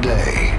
day.